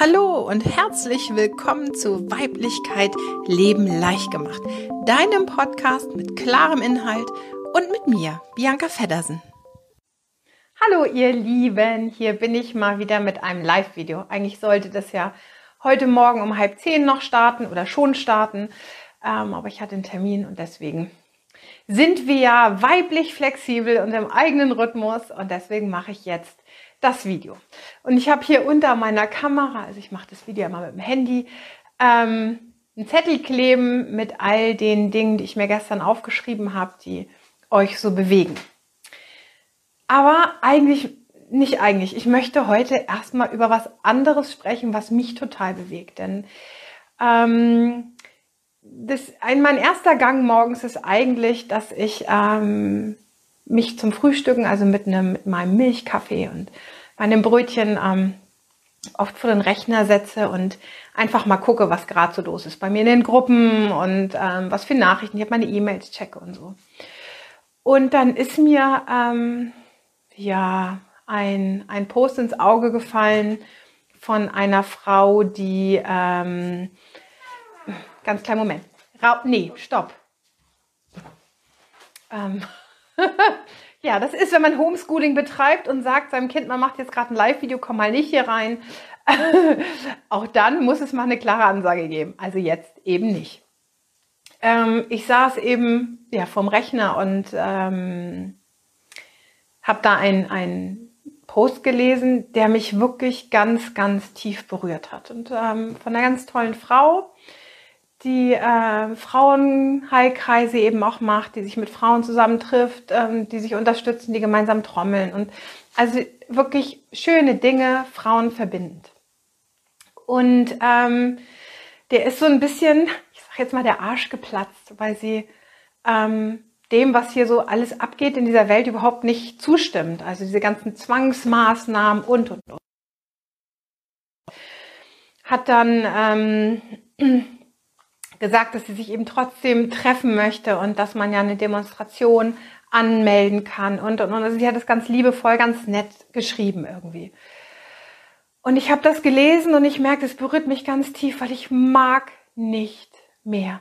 Hallo und herzlich willkommen zu Weiblichkeit Leben leicht gemacht, deinem Podcast mit klarem Inhalt und mit mir, Bianca Feddersen. Hallo ihr Lieben, hier bin ich mal wieder mit einem Live-Video. Eigentlich sollte das ja heute Morgen um halb zehn noch starten oder schon starten, ähm, aber ich hatte einen Termin und deswegen sind wir ja weiblich flexibel und im eigenen Rhythmus und deswegen mache ich jetzt das Video. Und ich habe hier unter meiner Kamera, also ich mache das Video immer mit dem Handy, ähm, einen Zettel kleben mit all den Dingen, die ich mir gestern aufgeschrieben habe, die euch so bewegen. Aber eigentlich, nicht eigentlich, ich möchte heute erstmal über was anderes sprechen, was mich total bewegt. Denn ähm, das, ein, mein erster Gang morgens ist eigentlich, dass ich ähm, mich zum Frühstücken, also mit, einem, mit meinem Milchkaffee und meinem Brötchen ähm, oft vor den Rechner setze und einfach mal gucke, was gerade so los ist bei mir in den Gruppen und ähm, was für Nachrichten, ich habe meine E-Mails checke und so. Und dann ist mir ähm, ja ein, ein Post ins Auge gefallen von einer Frau, die ähm, ganz kleinen Moment. Ra nee, stopp. Ähm, ja, das ist, wenn man Homeschooling betreibt und sagt seinem Kind, man macht jetzt gerade ein Live-Video, komm mal nicht hier rein. Auch dann muss es mal eine klare Ansage geben. Also jetzt eben nicht. Ähm, ich saß eben ja, vom Rechner und ähm, habe da einen Post gelesen, der mich wirklich ganz, ganz tief berührt hat. Und ähm, von einer ganz tollen Frau, die äh, Frauenheilkreise eben auch macht, die sich mit Frauen zusammentrifft, ähm, die sich unterstützen, die gemeinsam trommeln und also wirklich schöne Dinge, Frauen verbindend. Und ähm, der ist so ein bisschen, ich sag jetzt mal, der Arsch geplatzt, weil sie ähm, dem, was hier so alles abgeht in dieser Welt, überhaupt nicht zustimmt. Also diese ganzen Zwangsmaßnahmen und und und. Hat dann ähm, gesagt, dass sie sich eben trotzdem treffen möchte und dass man ja eine Demonstration anmelden kann und und und. Also sie hat das ganz liebevoll, ganz nett geschrieben irgendwie. Und ich habe das gelesen und ich merke, es berührt mich ganz tief, weil ich mag nicht mehr.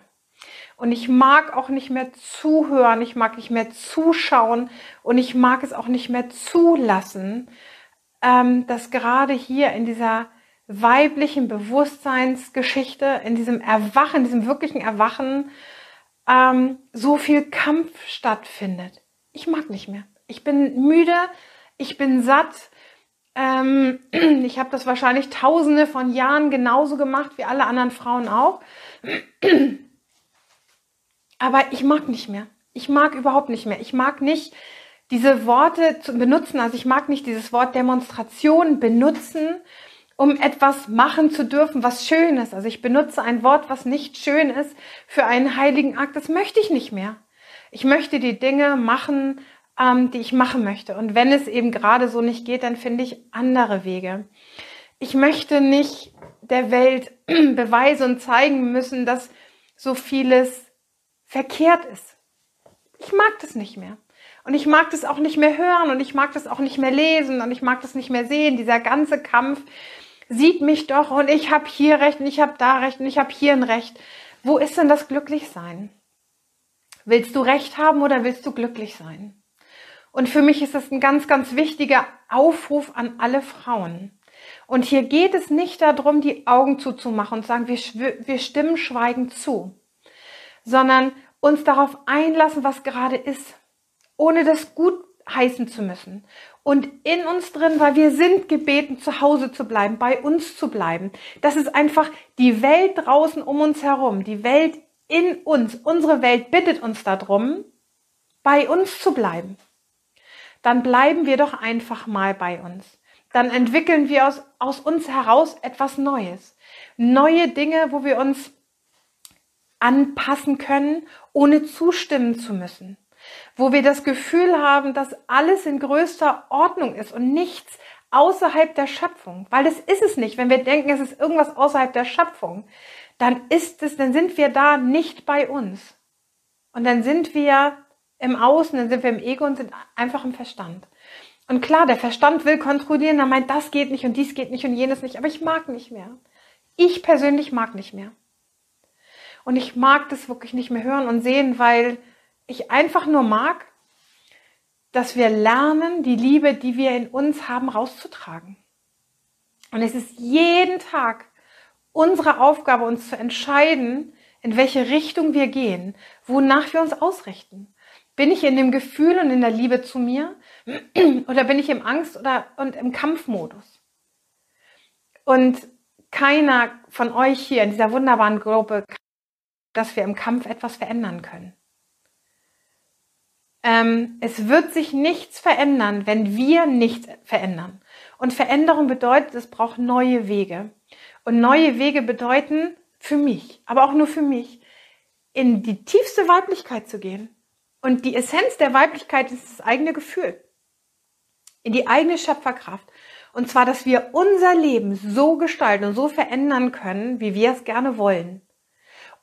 Und ich mag auch nicht mehr zuhören, ich mag nicht mehr zuschauen und ich mag es auch nicht mehr zulassen, ähm, dass gerade hier in dieser weiblichen Bewusstseinsgeschichte, in diesem Erwachen, in diesem wirklichen Erwachen, ähm, so viel Kampf stattfindet. Ich mag nicht mehr. Ich bin müde, ich bin satt. Ähm, ich habe das wahrscheinlich tausende von Jahren genauso gemacht wie alle anderen Frauen auch. Aber ich mag nicht mehr. Ich mag überhaupt nicht mehr. Ich mag nicht diese Worte zu benutzen. Also ich mag nicht dieses Wort Demonstration benutzen, um etwas machen zu dürfen, was schön ist. Also ich benutze ein Wort, was nicht schön ist, für einen heiligen Akt. Das möchte ich nicht mehr. Ich möchte die Dinge machen, ähm, die ich machen möchte. Und wenn es eben gerade so nicht geht, dann finde ich andere Wege. Ich möchte nicht der Welt beweisen und zeigen müssen, dass so vieles verkehrt ist. Ich mag das nicht mehr. Und ich mag das auch nicht mehr hören und ich mag das auch nicht mehr lesen und ich mag das nicht mehr sehen. Dieser ganze Kampf, sieht mich doch und ich habe hier recht und ich habe da recht und ich habe hier ein Recht. Wo ist denn das Glücklichsein? Willst du Recht haben oder willst du glücklich sein? Und für mich ist das ein ganz, ganz wichtiger Aufruf an alle Frauen. Und hier geht es nicht darum, die Augen zuzumachen und sagen, wir, wir stimmen schweigend zu, sondern uns darauf einlassen, was gerade ist, ohne das gut heißen zu müssen. Und in uns drin, weil wir sind gebeten, zu Hause zu bleiben, bei uns zu bleiben. Das ist einfach die Welt draußen um uns herum, die Welt in uns. Unsere Welt bittet uns darum, bei uns zu bleiben. Dann bleiben wir doch einfach mal bei uns. Dann entwickeln wir aus, aus uns heraus etwas Neues. Neue Dinge, wo wir uns anpassen können, ohne zustimmen zu müssen wo wir das Gefühl haben, dass alles in größter Ordnung ist und nichts außerhalb der Schöpfung, weil das ist es nicht. Wenn wir denken, es ist irgendwas außerhalb der Schöpfung, dann ist es, dann sind wir da nicht bei uns. Und dann sind wir im Außen, dann sind wir im Ego und sind einfach im Verstand. Und klar, der Verstand will kontrollieren, er meint, das geht nicht und dies geht nicht und jenes nicht, aber ich mag nicht mehr. Ich persönlich mag nicht mehr. Und ich mag das wirklich nicht mehr hören und sehen, weil ich einfach nur mag, dass wir lernen, die Liebe, die wir in uns haben, rauszutragen. Und es ist jeden Tag unsere Aufgabe, uns zu entscheiden, in welche Richtung wir gehen, wonach wir uns ausrichten. Bin ich in dem Gefühl und in der Liebe zu mir oder bin ich im Angst oder und im Kampfmodus? Und keiner von euch hier in dieser wunderbaren Gruppe, dass wir im Kampf etwas verändern können. Ähm, es wird sich nichts verändern, wenn wir nichts verändern. Und Veränderung bedeutet, es braucht neue Wege. Und neue Wege bedeuten für mich, aber auch nur für mich, in die tiefste Weiblichkeit zu gehen. Und die Essenz der Weiblichkeit ist das eigene Gefühl. In die eigene Schöpferkraft. Und zwar, dass wir unser Leben so gestalten und so verändern können, wie wir es gerne wollen.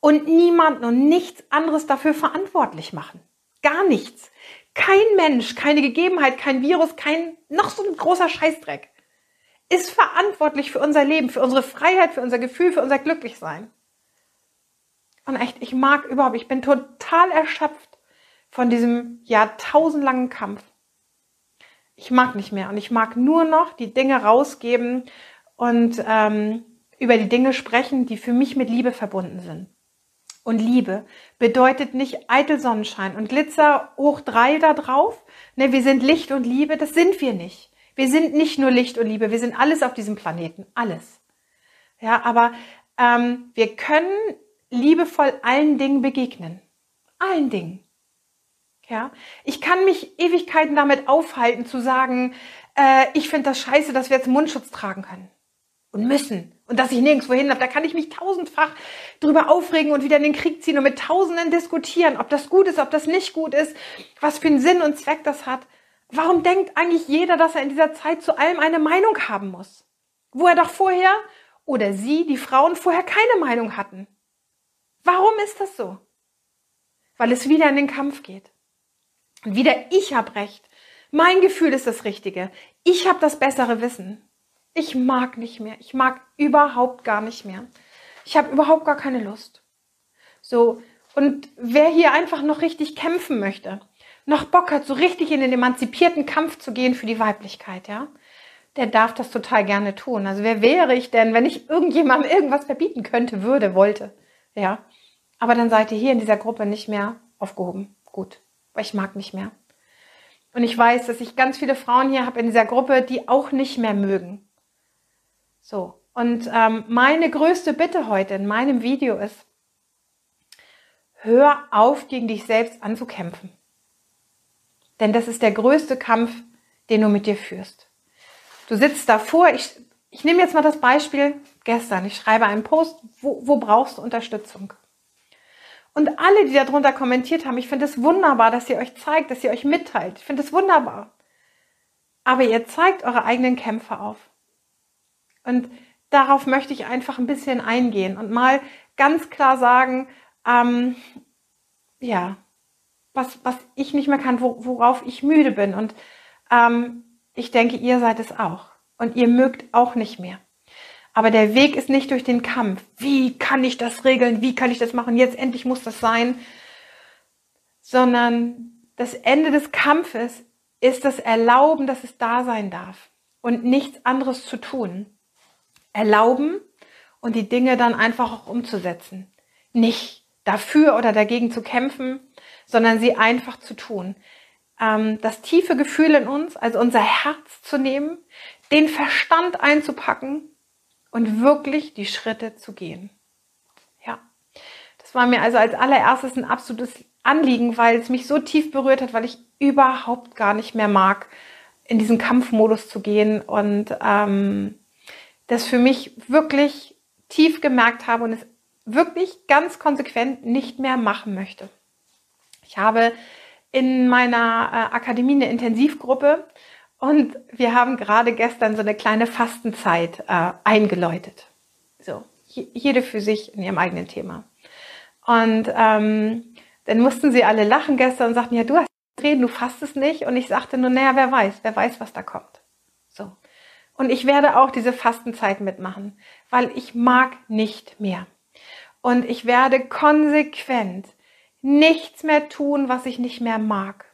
Und niemanden und nichts anderes dafür verantwortlich machen. Gar nichts. Kein Mensch, keine Gegebenheit, kein Virus, kein noch so ein großer Scheißdreck ist verantwortlich für unser Leben, für unsere Freiheit, für unser Gefühl, für unser Glücklichsein. Und echt, ich mag überhaupt, ich bin total erschöpft von diesem jahrtausendlangen Kampf. Ich mag nicht mehr und ich mag nur noch die Dinge rausgeben und ähm, über die Dinge sprechen, die für mich mit Liebe verbunden sind. Und Liebe bedeutet nicht eitel Sonnenschein und Glitzer hoch drei da drauf. Ne, wir sind Licht und Liebe, das sind wir nicht. Wir sind nicht nur Licht und Liebe, wir sind alles auf diesem Planeten, alles. Ja, aber ähm, wir können liebevoll allen Dingen begegnen. Allen Dingen. Ja, ich kann mich Ewigkeiten damit aufhalten zu sagen, äh, ich finde das scheiße, dass wir jetzt Mundschutz tragen können und müssen und dass ich nirgendwo hin habe. Da kann ich mich tausendfach drüber aufregen und wieder in den Krieg ziehen und mit Tausenden diskutieren, ob das gut ist, ob das nicht gut ist, was für einen Sinn und Zweck das hat. Warum denkt eigentlich jeder, dass er in dieser Zeit zu allem eine Meinung haben muss? Wo er doch vorher oder sie, die Frauen, vorher keine Meinung hatten. Warum ist das so? Weil es wieder in den Kampf geht. Und wieder ich habe recht. Mein Gefühl ist das Richtige. Ich habe das bessere Wissen. Ich mag nicht mehr. Ich mag überhaupt gar nicht mehr. Ich habe überhaupt gar keine Lust. So, und wer hier einfach noch richtig kämpfen möchte, noch Bock hat, so richtig in den emanzipierten Kampf zu gehen für die Weiblichkeit, ja, der darf das total gerne tun. Also wer wäre ich denn, wenn ich irgendjemandem irgendwas verbieten könnte, würde, wollte, ja. Aber dann seid ihr hier in dieser Gruppe nicht mehr aufgehoben. Gut, weil ich mag nicht mehr. Und ich weiß, dass ich ganz viele Frauen hier habe in dieser Gruppe, die auch nicht mehr mögen. So. Und ähm, meine größte Bitte heute in meinem Video ist, hör auf, gegen dich selbst anzukämpfen. Denn das ist der größte Kampf, den du mit dir führst. Du sitzt davor, ich, ich nehme jetzt mal das Beispiel gestern. Ich schreibe einen Post, wo, wo brauchst du Unterstützung? Und alle, die darunter kommentiert haben, ich finde es wunderbar, dass ihr euch zeigt, dass ihr euch mitteilt. Ich finde es wunderbar. Aber ihr zeigt eure eigenen Kämpfe auf. Und darauf möchte ich einfach ein bisschen eingehen und mal ganz klar sagen, ähm, ja, was, was ich nicht mehr kann, wo, worauf ich müde bin. Und ähm, ich denke, ihr seid es auch. Und ihr mögt auch nicht mehr. Aber der Weg ist nicht durch den Kampf. Wie kann ich das regeln? Wie kann ich das machen? Jetzt endlich muss das sein. Sondern das Ende des Kampfes ist das Erlauben, dass es da sein darf und nichts anderes zu tun. Erlauben und die Dinge dann einfach auch umzusetzen. Nicht dafür oder dagegen zu kämpfen, sondern sie einfach zu tun. Ähm, das tiefe Gefühl in uns, also unser Herz zu nehmen, den Verstand einzupacken und wirklich die Schritte zu gehen. Ja, das war mir also als allererstes ein absolutes Anliegen, weil es mich so tief berührt hat, weil ich überhaupt gar nicht mehr mag, in diesen Kampfmodus zu gehen und ähm, das für mich wirklich tief gemerkt habe und es wirklich ganz konsequent nicht mehr machen möchte. Ich habe in meiner äh, Akademie eine Intensivgruppe und wir haben gerade gestern so eine kleine Fastenzeit äh, eingeläutet. So, jede für sich in ihrem eigenen Thema. Und ähm, dann mussten sie alle lachen gestern und sagten, ja, du hast reden, du fastest nicht. Und ich sagte nur, naja, wer weiß, wer weiß, was da kommt. So. Und ich werde auch diese Fastenzeit mitmachen, weil ich mag nicht mehr. Und ich werde konsequent nichts mehr tun, was ich nicht mehr mag,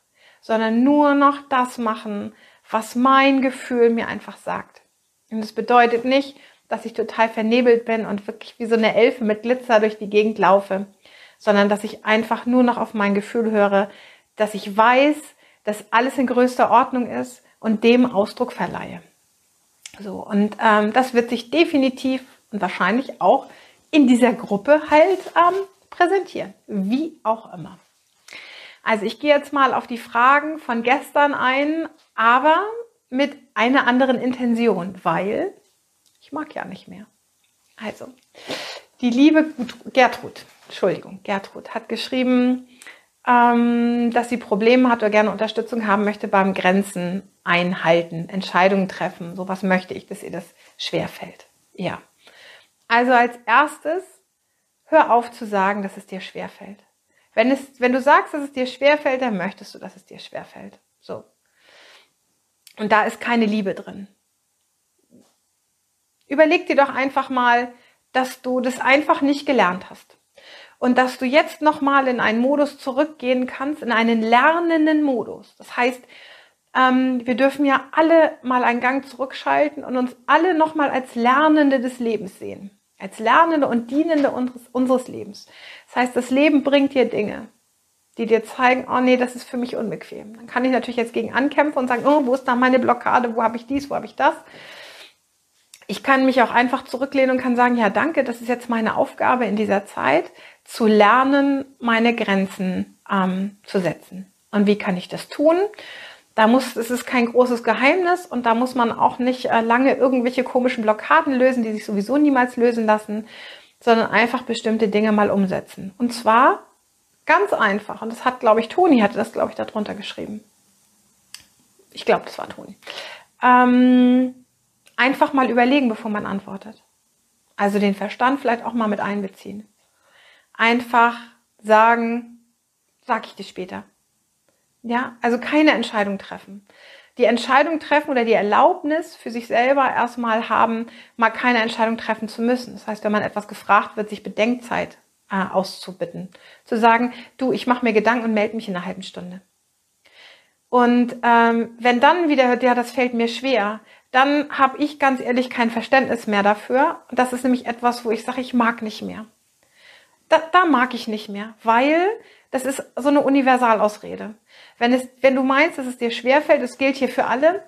sondern nur noch das machen, was mein Gefühl mir einfach sagt. Und das bedeutet nicht, dass ich total vernebelt bin und wirklich wie so eine Elfe mit Glitzer durch die Gegend laufe, sondern dass ich einfach nur noch auf mein Gefühl höre, dass ich weiß, dass alles in größter Ordnung ist und dem Ausdruck verleihe. So, und ähm, das wird sich definitiv und wahrscheinlich auch in dieser Gruppe halt ähm, präsentieren, wie auch immer. Also ich gehe jetzt mal auf die Fragen von gestern ein, aber mit einer anderen Intention, weil ich mag ja nicht mehr. Also, die liebe Gertrud, Entschuldigung, Gertrud hat geschrieben, ähm, dass sie Probleme hat oder gerne Unterstützung haben möchte beim Grenzen einhalten, Entscheidungen treffen. So was möchte ich, dass ihr das schwerfällt. Ja. Also als erstes, hör auf zu sagen, dass es dir schwerfällt. Wenn, es, wenn du sagst, dass es dir schwerfällt, dann möchtest du, dass es dir schwerfällt. So. Und da ist keine Liebe drin. Überleg dir doch einfach mal, dass du das einfach nicht gelernt hast und dass du jetzt nochmal in einen Modus zurückgehen kannst, in einen lernenden Modus. Das heißt, ähm, wir dürfen ja alle mal einen Gang zurückschalten und uns alle nochmal als Lernende des Lebens sehen. Als Lernende und Dienende unseres, unseres Lebens. Das heißt, das Leben bringt dir Dinge, die dir zeigen, oh nee, das ist für mich unbequem. Dann kann ich natürlich jetzt gegen ankämpfen und sagen, oh, wo ist da meine Blockade, wo habe ich dies, wo habe ich das. Ich kann mich auch einfach zurücklehnen und kann sagen, ja, danke, das ist jetzt meine Aufgabe in dieser Zeit, zu lernen, meine Grenzen ähm, zu setzen. Und wie kann ich das tun? Da muss, es ist kein großes Geheimnis und da muss man auch nicht äh, lange irgendwelche komischen Blockaden lösen, die sich sowieso niemals lösen lassen, sondern einfach bestimmte Dinge mal umsetzen. Und zwar ganz einfach. Und das hat, glaube ich, Toni hatte das, glaube ich, darunter geschrieben. Ich glaube, das war Toni. Ähm, einfach mal überlegen, bevor man antwortet. Also den Verstand vielleicht auch mal mit einbeziehen einfach sagen, sag ich dir später. Ja, also keine Entscheidung treffen. Die Entscheidung treffen oder die Erlaubnis für sich selber erstmal haben, mal keine Entscheidung treffen zu müssen. Das heißt, wenn man etwas gefragt wird, sich Bedenkzeit äh, auszubitten. Zu sagen, du, ich mache mir Gedanken und melde mich in einer halben Stunde. Und ähm, wenn dann wieder ja, das fällt mir schwer, dann habe ich ganz ehrlich kein Verständnis mehr dafür. Das ist nämlich etwas, wo ich sage, ich mag nicht mehr da, da mag ich nicht mehr, weil das ist so eine Universalausrede. Wenn, es, wenn du meinst, dass es dir schwerfällt, es gilt hier für alle,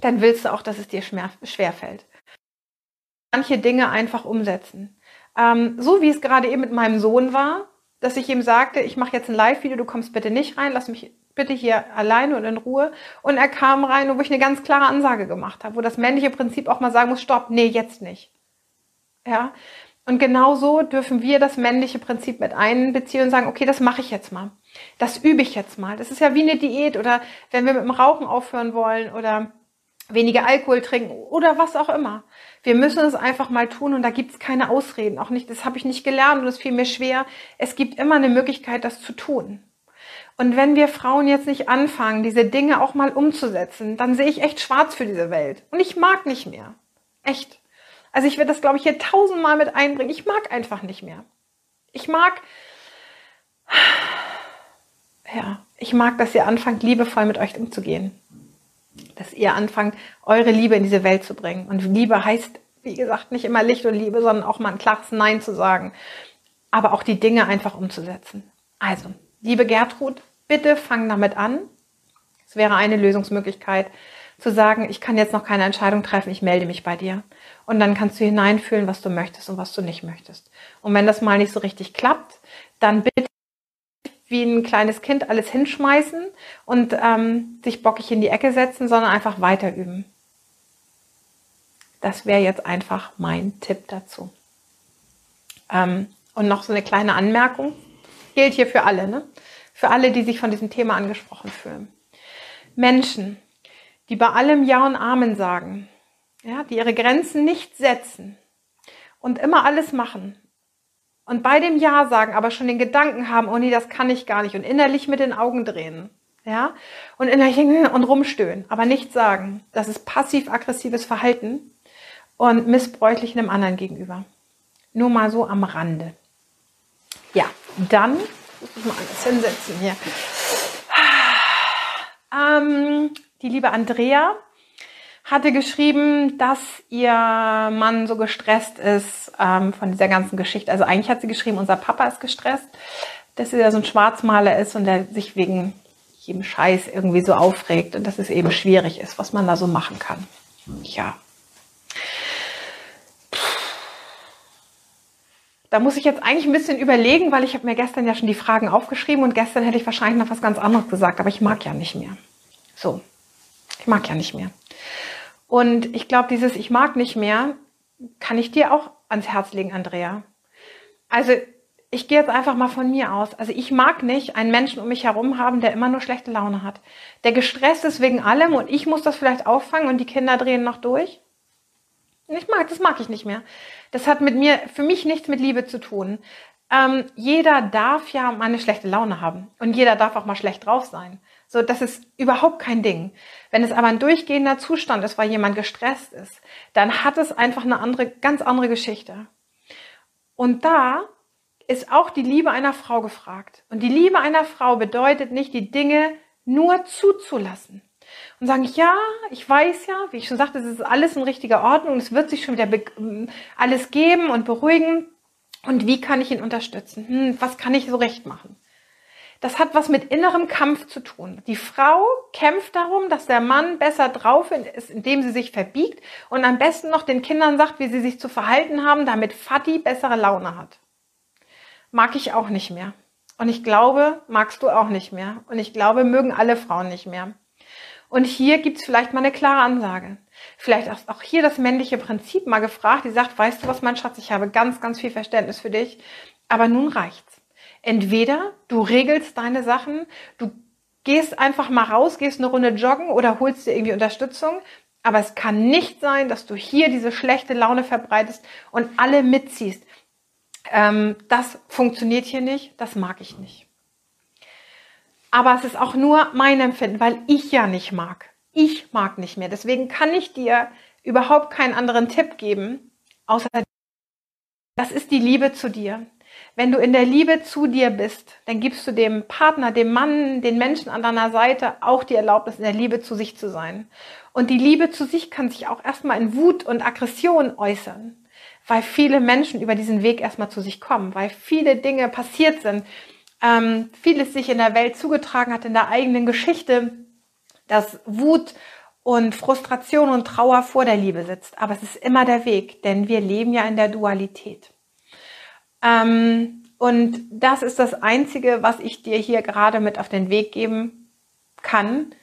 dann willst du auch, dass es dir schwerfällt. Manche Dinge einfach umsetzen. Ähm, so wie es gerade eben mit meinem Sohn war, dass ich ihm sagte, ich mache jetzt ein Live-Video, du kommst bitte nicht rein, lass mich bitte hier alleine und in Ruhe. Und er kam rein, wo ich eine ganz klare Ansage gemacht habe, wo das männliche Prinzip auch mal sagen muss, stopp, nee, jetzt nicht. Ja, und genauso dürfen wir das männliche Prinzip mit einbeziehen und sagen, okay, das mache ich jetzt mal. Das übe ich jetzt mal. Das ist ja wie eine Diät oder wenn wir mit dem Rauchen aufhören wollen oder weniger Alkohol trinken oder was auch immer. Wir müssen es einfach mal tun und da gibt es keine Ausreden. Auch nicht, das habe ich nicht gelernt und es fiel mir schwer. Es gibt immer eine Möglichkeit, das zu tun. Und wenn wir Frauen jetzt nicht anfangen, diese Dinge auch mal umzusetzen, dann sehe ich echt schwarz für diese Welt. Und ich mag nicht mehr. Echt. Also ich werde das, glaube ich, hier tausendmal mit einbringen. Ich mag einfach nicht mehr. Ich mag, ja, ich mag, dass ihr anfangt, liebevoll mit euch umzugehen. Dass ihr anfangt, eure Liebe in diese Welt zu bringen. Und Liebe heißt, wie gesagt, nicht immer Licht und Liebe, sondern auch mal ein klares Nein zu sagen. Aber auch die Dinge einfach umzusetzen. Also, liebe Gertrud, bitte fang damit an. Es wäre eine Lösungsmöglichkeit, zu sagen, ich kann jetzt noch keine Entscheidung treffen, ich melde mich bei dir. Und dann kannst du hineinfühlen, was du möchtest und was du nicht möchtest. Und wenn das mal nicht so richtig klappt, dann bitte wie ein kleines Kind alles hinschmeißen und ähm, sich bockig in die Ecke setzen, sondern einfach weiter üben. Das wäre jetzt einfach mein Tipp dazu. Ähm, und noch so eine kleine Anmerkung. Gilt hier für alle, ne? Für alle, die sich von diesem Thema angesprochen fühlen. Menschen, die bei allem Ja und Amen sagen, ja, die ihre Grenzen nicht setzen und immer alles machen und bei dem Ja sagen, aber schon den Gedanken haben, oh nee, das kann ich gar nicht und innerlich mit den Augen drehen, Ja, und innerlich und rumstöhnen, aber nichts sagen. Das ist passiv-aggressives Verhalten und missbräuchlich einem anderen gegenüber. Nur mal so am Rande. Ja, dann muss ich mal alles hinsetzen hier. Ähm, die liebe Andrea hatte geschrieben, dass ihr Mann so gestresst ist ähm, von dieser ganzen Geschichte. Also eigentlich hat sie geschrieben, unser Papa ist gestresst, dass er so ein Schwarzmaler ist und der sich wegen jedem Scheiß irgendwie so aufregt und dass es eben schwierig ist, was man da so machen kann. Ja. Da muss ich jetzt eigentlich ein bisschen überlegen, weil ich habe mir gestern ja schon die Fragen aufgeschrieben und gestern hätte ich wahrscheinlich noch was ganz anderes gesagt, aber ich mag ja nicht mehr. So, ich mag ja nicht mehr. Und ich glaube, dieses Ich mag nicht mehr kann ich dir auch ans Herz legen, Andrea. Also ich gehe jetzt einfach mal von mir aus. Also ich mag nicht einen Menschen um mich herum haben, der immer nur schlechte Laune hat. Der gestresst ist wegen allem und ich muss das vielleicht auffangen und die Kinder drehen noch durch. Ich mag, das mag ich nicht mehr. Das hat mit mir, für mich nichts mit Liebe zu tun. Ähm, jeder darf ja mal eine schlechte Laune haben und jeder darf auch mal schlecht drauf sein. So, das ist überhaupt kein Ding. Wenn es aber ein durchgehender Zustand ist, weil jemand gestresst ist, dann hat es einfach eine andere, ganz andere Geschichte. Und da ist auch die Liebe einer Frau gefragt. Und die Liebe einer Frau bedeutet nicht, die Dinge nur zuzulassen und sagen, ja, ich weiß ja, wie ich schon sagte, es ist alles in richtiger Ordnung, es wird sich schon wieder alles geben und beruhigen. Und wie kann ich ihn unterstützen? Hm, was kann ich so recht machen? Das hat was mit innerem Kampf zu tun. Die Frau kämpft darum, dass der Mann besser drauf ist, indem sie sich verbiegt und am besten noch den Kindern sagt, wie sie sich zu verhalten haben, damit Fatih bessere Laune hat. Mag ich auch nicht mehr. Und ich glaube, magst du auch nicht mehr. Und ich glaube, mögen alle Frauen nicht mehr. Und hier gibt's vielleicht mal eine klare Ansage. Vielleicht auch hier das männliche Prinzip mal gefragt, die sagt, weißt du was, mein Schatz, ich habe ganz, ganz viel Verständnis für dich, aber nun reicht's. Entweder du regelst deine Sachen, du gehst einfach mal raus, gehst eine Runde joggen oder holst dir irgendwie Unterstützung, aber es kann nicht sein, dass du hier diese schlechte Laune verbreitest und alle mitziehst. Ähm, das funktioniert hier nicht, das mag ich nicht. Aber es ist auch nur mein Empfinden, weil ich ja nicht mag. Ich mag nicht mehr. Deswegen kann ich dir überhaupt keinen anderen Tipp geben, außer das ist die Liebe zu dir. Wenn du in der Liebe zu dir bist, dann gibst du dem Partner, dem Mann, den Menschen an deiner Seite auch die Erlaubnis, in der Liebe zu sich zu sein. Und die Liebe zu sich kann sich auch erstmal in Wut und Aggression äußern, weil viele Menschen über diesen Weg erstmal zu sich kommen, weil viele Dinge passiert sind, ähm, vieles sich in der Welt zugetragen hat, in der eigenen Geschichte, dass Wut und Frustration und Trauer vor der Liebe sitzt. Aber es ist immer der Weg, denn wir leben ja in der Dualität. Ähm, und das ist das Einzige, was ich dir hier gerade mit auf den Weg geben kann,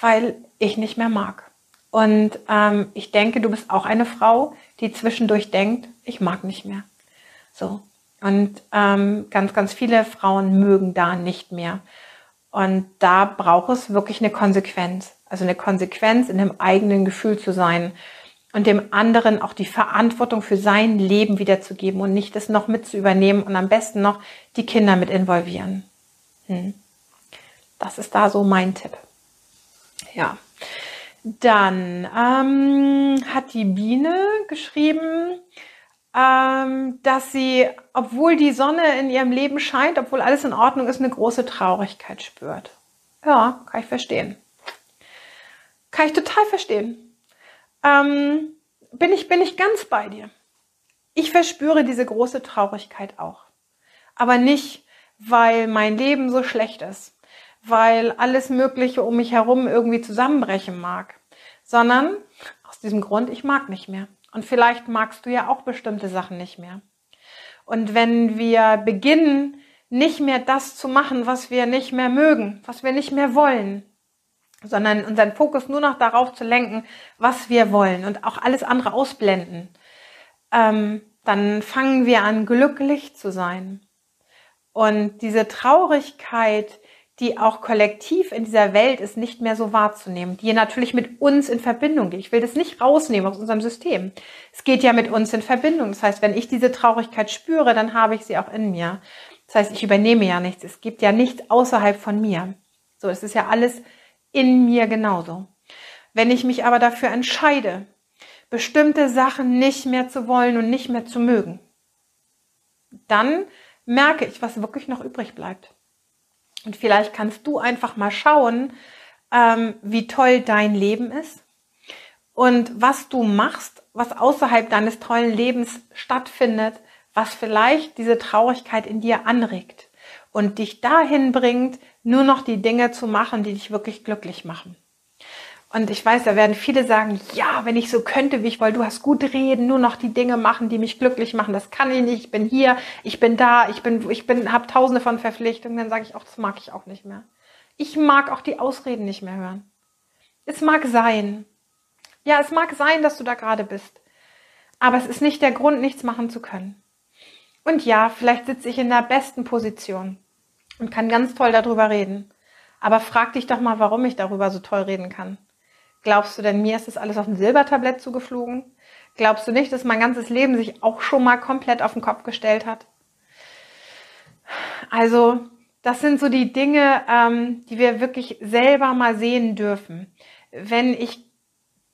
weil ich nicht mehr mag. Und ähm, ich denke, du bist auch eine Frau, die zwischendurch denkt, ich mag nicht mehr. So. Und ähm, ganz, ganz viele Frauen mögen da nicht mehr. Und da braucht es wirklich eine Konsequenz. Also eine Konsequenz in dem eigenen Gefühl zu sein und dem anderen auch die Verantwortung für sein Leben wiederzugeben und nicht das noch mit zu übernehmen und am besten noch die Kinder mit involvieren. Hm. Das ist da so mein Tipp. Ja. Dann ähm, hat die Biene geschrieben, ähm, dass sie, obwohl die Sonne in ihrem Leben scheint, obwohl alles in Ordnung ist, eine große Traurigkeit spürt. Ja, kann ich verstehen. Kann ich total verstehen. Ähm, bin, ich, bin ich ganz bei dir. Ich verspüre diese große Traurigkeit auch. Aber nicht, weil mein Leben so schlecht ist, weil alles Mögliche um mich herum irgendwie zusammenbrechen mag, sondern aus diesem Grund, ich mag nicht mehr. Und vielleicht magst du ja auch bestimmte Sachen nicht mehr. Und wenn wir beginnen, nicht mehr das zu machen, was wir nicht mehr mögen, was wir nicht mehr wollen, sondern unseren Fokus nur noch darauf zu lenken, was wir wollen und auch alles andere ausblenden, ähm, dann fangen wir an, glücklich zu sein. Und diese Traurigkeit, die auch kollektiv in dieser Welt ist, nicht mehr so wahrzunehmen, die natürlich mit uns in Verbindung geht. Ich will das nicht rausnehmen aus unserem System. Es geht ja mit uns in Verbindung. Das heißt, wenn ich diese Traurigkeit spüre, dann habe ich sie auch in mir. Das heißt, ich übernehme ja nichts. Es gibt ja nichts außerhalb von mir. So, es ist ja alles in mir genauso. Wenn ich mich aber dafür entscheide, bestimmte Sachen nicht mehr zu wollen und nicht mehr zu mögen, dann merke ich, was wirklich noch übrig bleibt. Und vielleicht kannst du einfach mal schauen, ähm, wie toll dein Leben ist und was du machst, was außerhalb deines tollen Lebens stattfindet, was vielleicht diese Traurigkeit in dir anregt und dich dahin bringt, nur noch die Dinge zu machen, die dich wirklich glücklich machen. Und ich weiß, da werden viele sagen, ja, wenn ich so könnte wie ich, weil du hast gut reden, nur noch die Dinge machen, die mich glücklich machen. Das kann ich nicht. Ich bin hier, ich bin da, ich bin, ich bin, habe tausende von Verpflichtungen. Dann sage ich auch, das mag ich auch nicht mehr. Ich mag auch die Ausreden nicht mehr hören. Es mag sein. Ja, es mag sein, dass du da gerade bist. Aber es ist nicht der Grund, nichts machen zu können. Und ja, vielleicht sitze ich in der besten Position und kann ganz toll darüber reden. Aber frag dich doch mal, warum ich darüber so toll reden kann. Glaubst du denn, mir ist das alles auf ein Silbertablett zugeflogen? Glaubst du nicht, dass mein ganzes Leben sich auch schon mal komplett auf den Kopf gestellt hat? Also, das sind so die Dinge, ähm, die wir wirklich selber mal sehen dürfen. Wenn ich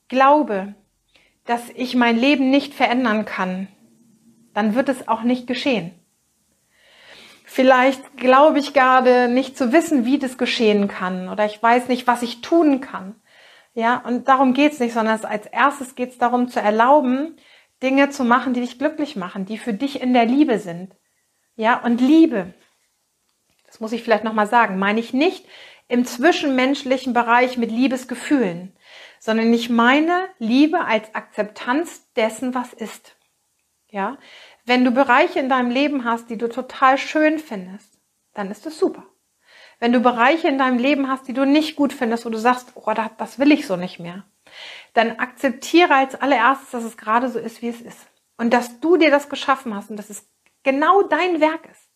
glaube, dass ich mein Leben nicht verändern kann, dann wird es auch nicht geschehen. Vielleicht glaube ich gerade nicht zu wissen, wie das geschehen kann oder ich weiß nicht, was ich tun kann. Ja, und darum geht's nicht, sondern als erstes geht's darum zu erlauben, Dinge zu machen, die dich glücklich machen, die für dich in der Liebe sind. Ja, und Liebe, das muss ich vielleicht nochmal sagen, meine ich nicht im zwischenmenschlichen Bereich mit Liebesgefühlen, sondern ich meine Liebe als Akzeptanz dessen, was ist. Ja, wenn du Bereiche in deinem Leben hast, die du total schön findest, dann ist es super. Wenn du Bereiche in deinem Leben hast, die du nicht gut findest, wo du sagst, oh, das will ich so nicht mehr, dann akzeptiere als allererstes, dass es gerade so ist, wie es ist. Und dass du dir das geschaffen hast und dass es genau dein Werk ist.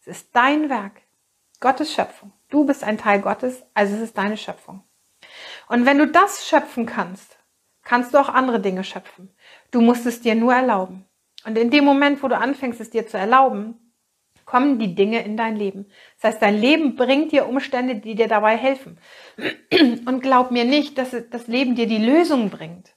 Es ist dein Werk. Gottes Schöpfung. Du bist ein Teil Gottes, also es ist deine Schöpfung. Und wenn du das schöpfen kannst, kannst du auch andere Dinge schöpfen. Du musst es dir nur erlauben. Und in dem Moment, wo du anfängst, es dir zu erlauben, kommen die Dinge in dein Leben. Das heißt, dein Leben bringt dir Umstände, die dir dabei helfen. Und glaub mir nicht, dass das Leben dir die Lösung bringt,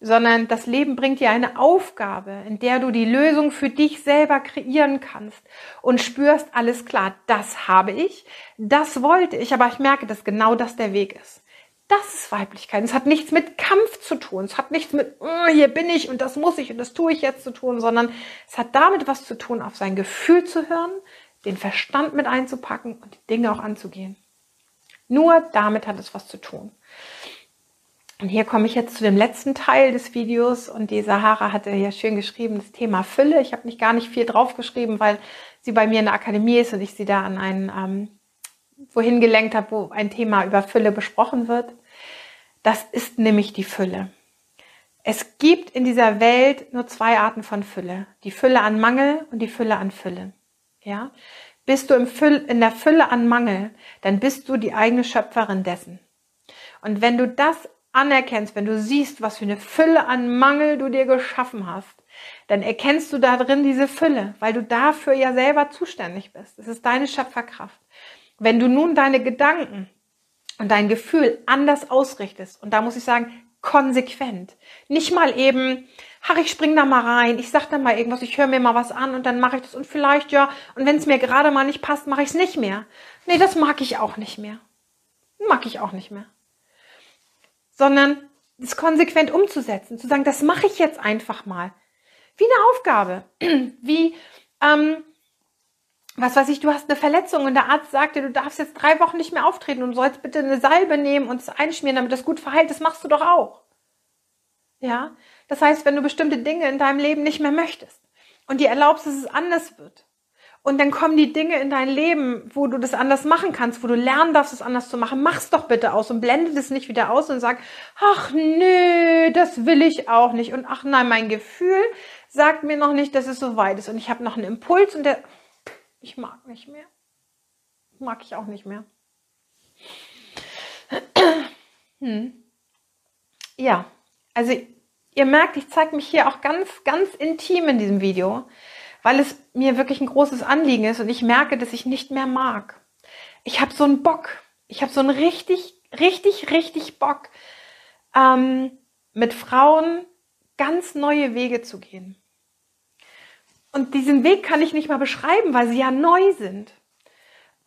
sondern das Leben bringt dir eine Aufgabe, in der du die Lösung für dich selber kreieren kannst und spürst, alles klar, das habe ich, das wollte ich, aber ich merke, dass genau das der Weg ist. Das ist Weiblichkeit. Es hat nichts mit Kampf zu tun. Es hat nichts mit, oh, hier bin ich und das muss ich und das tue ich jetzt zu tun, sondern es hat damit was zu tun, auf sein Gefühl zu hören, den Verstand mit einzupacken und die Dinge auch anzugehen. Nur damit hat es was zu tun. Und hier komme ich jetzt zu dem letzten Teil des Videos und die Sahara hatte hier schön geschrieben, das Thema Fülle. Ich habe nicht gar nicht viel draufgeschrieben, weil sie bei mir in der Akademie ist und ich sie da an einen ähm, wohin gelenkt habe, wo ein Thema über Fülle besprochen wird. Das ist nämlich die Fülle. Es gibt in dieser Welt nur zwei Arten von Fülle. Die Fülle an Mangel und die Fülle an Fülle. Ja? Bist du in der Fülle an Mangel, dann bist du die eigene Schöpferin dessen. Und wenn du das anerkennst, wenn du siehst, was für eine Fülle an Mangel du dir geschaffen hast, dann erkennst du da drin diese Fülle, weil du dafür ja selber zuständig bist. Es ist deine Schöpferkraft. Wenn du nun deine Gedanken und dein Gefühl anders ausrichtest, und da muss ich sagen, konsequent, nicht mal eben, ach, ich spring da mal rein, ich sag da mal irgendwas, ich höre mir mal was an und dann mache ich das und vielleicht ja, und wenn es mir gerade mal nicht passt, mache ich es nicht mehr. Nee, das mag ich auch nicht mehr. Mag ich auch nicht mehr. Sondern es konsequent umzusetzen, zu sagen, das mache ich jetzt einfach mal. Wie eine Aufgabe. Wie, ähm, was weiß ich, du hast eine Verletzung und der Arzt sagte, du darfst jetzt drei Wochen nicht mehr auftreten und sollst bitte eine Salbe nehmen und es einschmieren, damit das gut verheilt. Das machst du doch auch. Ja? Das heißt, wenn du bestimmte Dinge in deinem Leben nicht mehr möchtest und dir erlaubst, dass es anders wird, und dann kommen die Dinge in dein Leben, wo du das anders machen kannst, wo du lernen darfst, es anders zu machen. Mach's doch bitte aus und blende das nicht wieder aus und sag, ach nö, das will ich auch nicht. Und ach nein, mein Gefühl sagt mir noch nicht, dass es so weit ist. Und ich habe noch einen Impuls und der, ich mag nicht mehr. Mag ich auch nicht mehr. Hm. Ja, also ihr merkt, ich zeige mich hier auch ganz, ganz intim in diesem Video, weil es mir wirklich ein großes Anliegen ist und ich merke, dass ich nicht mehr mag. Ich habe so einen Bock. Ich habe so einen richtig, richtig, richtig Bock, ähm, mit Frauen ganz neue Wege zu gehen. Und diesen Weg kann ich nicht mal beschreiben, weil sie ja neu sind.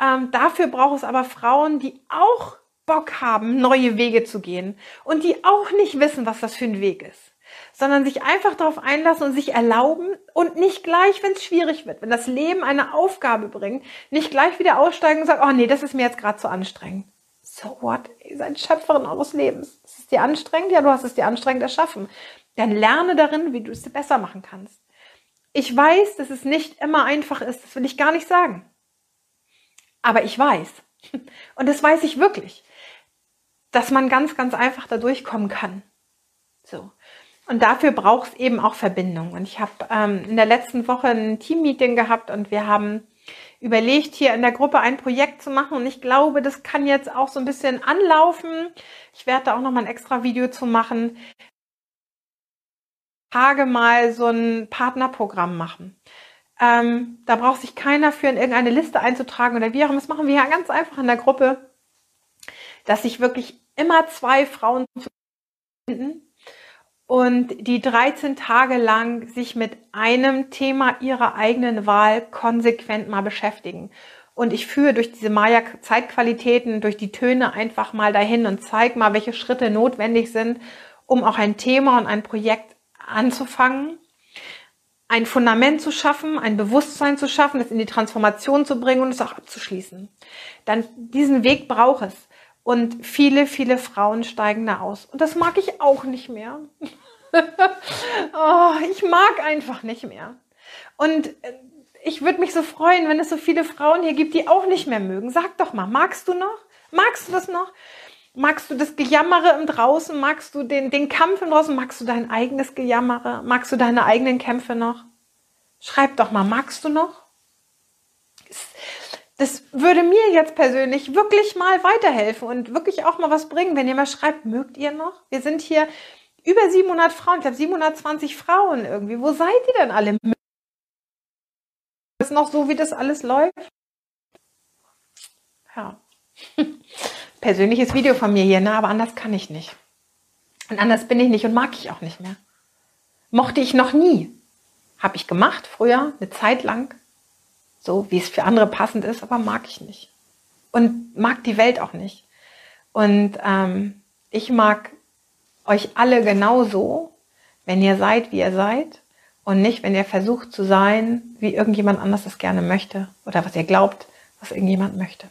Ähm, dafür braucht es aber Frauen, die auch Bock haben, neue Wege zu gehen und die auch nicht wissen, was das für ein Weg ist, sondern sich einfach darauf einlassen und sich erlauben und nicht gleich, wenn es schwierig wird, wenn das Leben eine Aufgabe bringt, nicht gleich wieder aussteigen und sagen, oh nee, das ist mir jetzt gerade zu anstrengend. So what? Ihr seid Schöpferin eures Lebens. Ist es dir anstrengend? Ja, du hast es dir anstrengend erschaffen. Dann lerne darin, wie du es dir besser machen kannst. Ich weiß, dass es nicht immer einfach ist, das will ich gar nicht sagen. Aber ich weiß, und das weiß ich wirklich, dass man ganz, ganz einfach da durchkommen kann. So. Und dafür braucht es eben auch Verbindung. Und ich habe ähm, in der letzten Woche ein Teammeeting gehabt und wir haben überlegt, hier in der Gruppe ein Projekt zu machen. Und ich glaube, das kann jetzt auch so ein bisschen anlaufen. Ich werde da auch noch mal ein extra Video zu machen. Tage mal so ein Partnerprogramm machen. Ähm, da braucht sich keiner für in irgendeine Liste einzutragen oder wie auch immer. Das machen wir ja ganz einfach in der Gruppe, dass sich wirklich immer zwei Frauen finden und die 13 Tage lang sich mit einem Thema ihrer eigenen Wahl konsequent mal beschäftigen. Und ich führe durch diese Maya-Zeitqualitäten, durch die Töne einfach mal dahin und zeige mal, welche Schritte notwendig sind, um auch ein Thema und ein Projekt anzufangen ein Fundament zu schaffen, ein Bewusstsein zu schaffen, es in die Transformation zu bringen und es auch abzuschließen. Dann diesen Weg braucht es. Und viele, viele Frauen steigen da aus. Und das mag ich auch nicht mehr. oh, ich mag einfach nicht mehr. Und äh, ich würde mich so freuen, wenn es so viele Frauen hier gibt, die auch nicht mehr mögen. Sag doch mal, magst du noch? Magst du das noch? Magst du das Gejammere im Draußen? Magst du den, den Kampf im Draußen? Magst du dein eigenes Gejammere? Magst du deine eigenen Kämpfe noch? Schreib doch mal, magst du noch? Das würde mir jetzt persönlich wirklich mal weiterhelfen und wirklich auch mal was bringen, wenn ihr mal schreibt, mögt ihr noch? Wir sind hier über 700 Frauen, ich glaube 720 Frauen irgendwie. Wo seid ihr denn alle? Ist noch so, wie das alles läuft? Ja. persönliches Video von mir hier, ne? aber anders kann ich nicht. Und anders bin ich nicht und mag ich auch nicht mehr. Mochte ich noch nie. Habe ich gemacht früher, eine Zeit lang, so wie es für andere passend ist, aber mag ich nicht. Und mag die Welt auch nicht. Und ähm, ich mag euch alle genauso, wenn ihr seid, wie ihr seid. Und nicht, wenn ihr versucht zu sein, wie irgendjemand anders das gerne möchte. Oder was ihr glaubt, was irgendjemand möchte.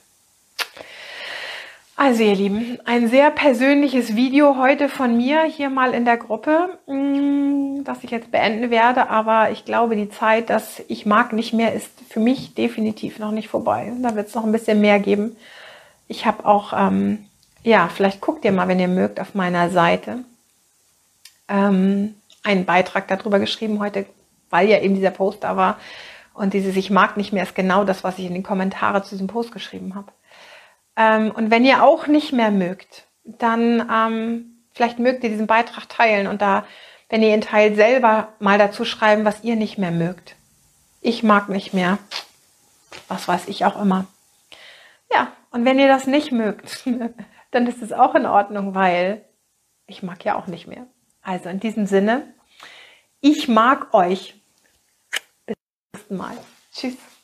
Also ihr Lieben, ein sehr persönliches Video heute von mir hier mal in der Gruppe, mm, das ich jetzt beenden werde. Aber ich glaube, die Zeit, dass ich mag nicht mehr, ist für mich definitiv noch nicht vorbei. Da wird es noch ein bisschen mehr geben. Ich habe auch, ähm, ja, vielleicht guckt ihr mal, wenn ihr mögt, auf meiner Seite ähm, einen Beitrag darüber geschrieben heute, weil ja eben dieser Post da war. Und dieses Ich mag nicht mehr ist genau das, was ich in den Kommentaren zu diesem Post geschrieben habe. Ähm, und wenn ihr auch nicht mehr mögt, dann ähm, vielleicht mögt ihr diesen Beitrag teilen und da, wenn ihr ihn teilt, selber mal dazu schreiben, was ihr nicht mehr mögt. Ich mag nicht mehr. Was weiß ich auch immer. Ja, und wenn ihr das nicht mögt, dann ist es auch in Ordnung, weil ich mag ja auch nicht mehr. Also in diesem Sinne, ich mag euch. Bis zum nächsten Mal. Tschüss.